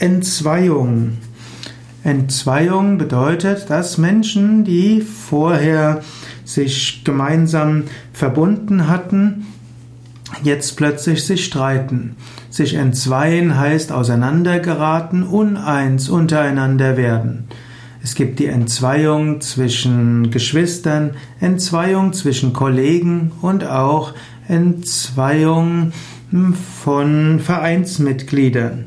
Entzweiung. Entzweiung bedeutet, dass Menschen, die vorher sich gemeinsam verbunden hatten, jetzt plötzlich sich streiten. Sich entzweien heißt auseinandergeraten, uneins untereinander werden. Es gibt die Entzweiung zwischen Geschwistern, Entzweiung zwischen Kollegen und auch Entzweiung von Vereinsmitgliedern.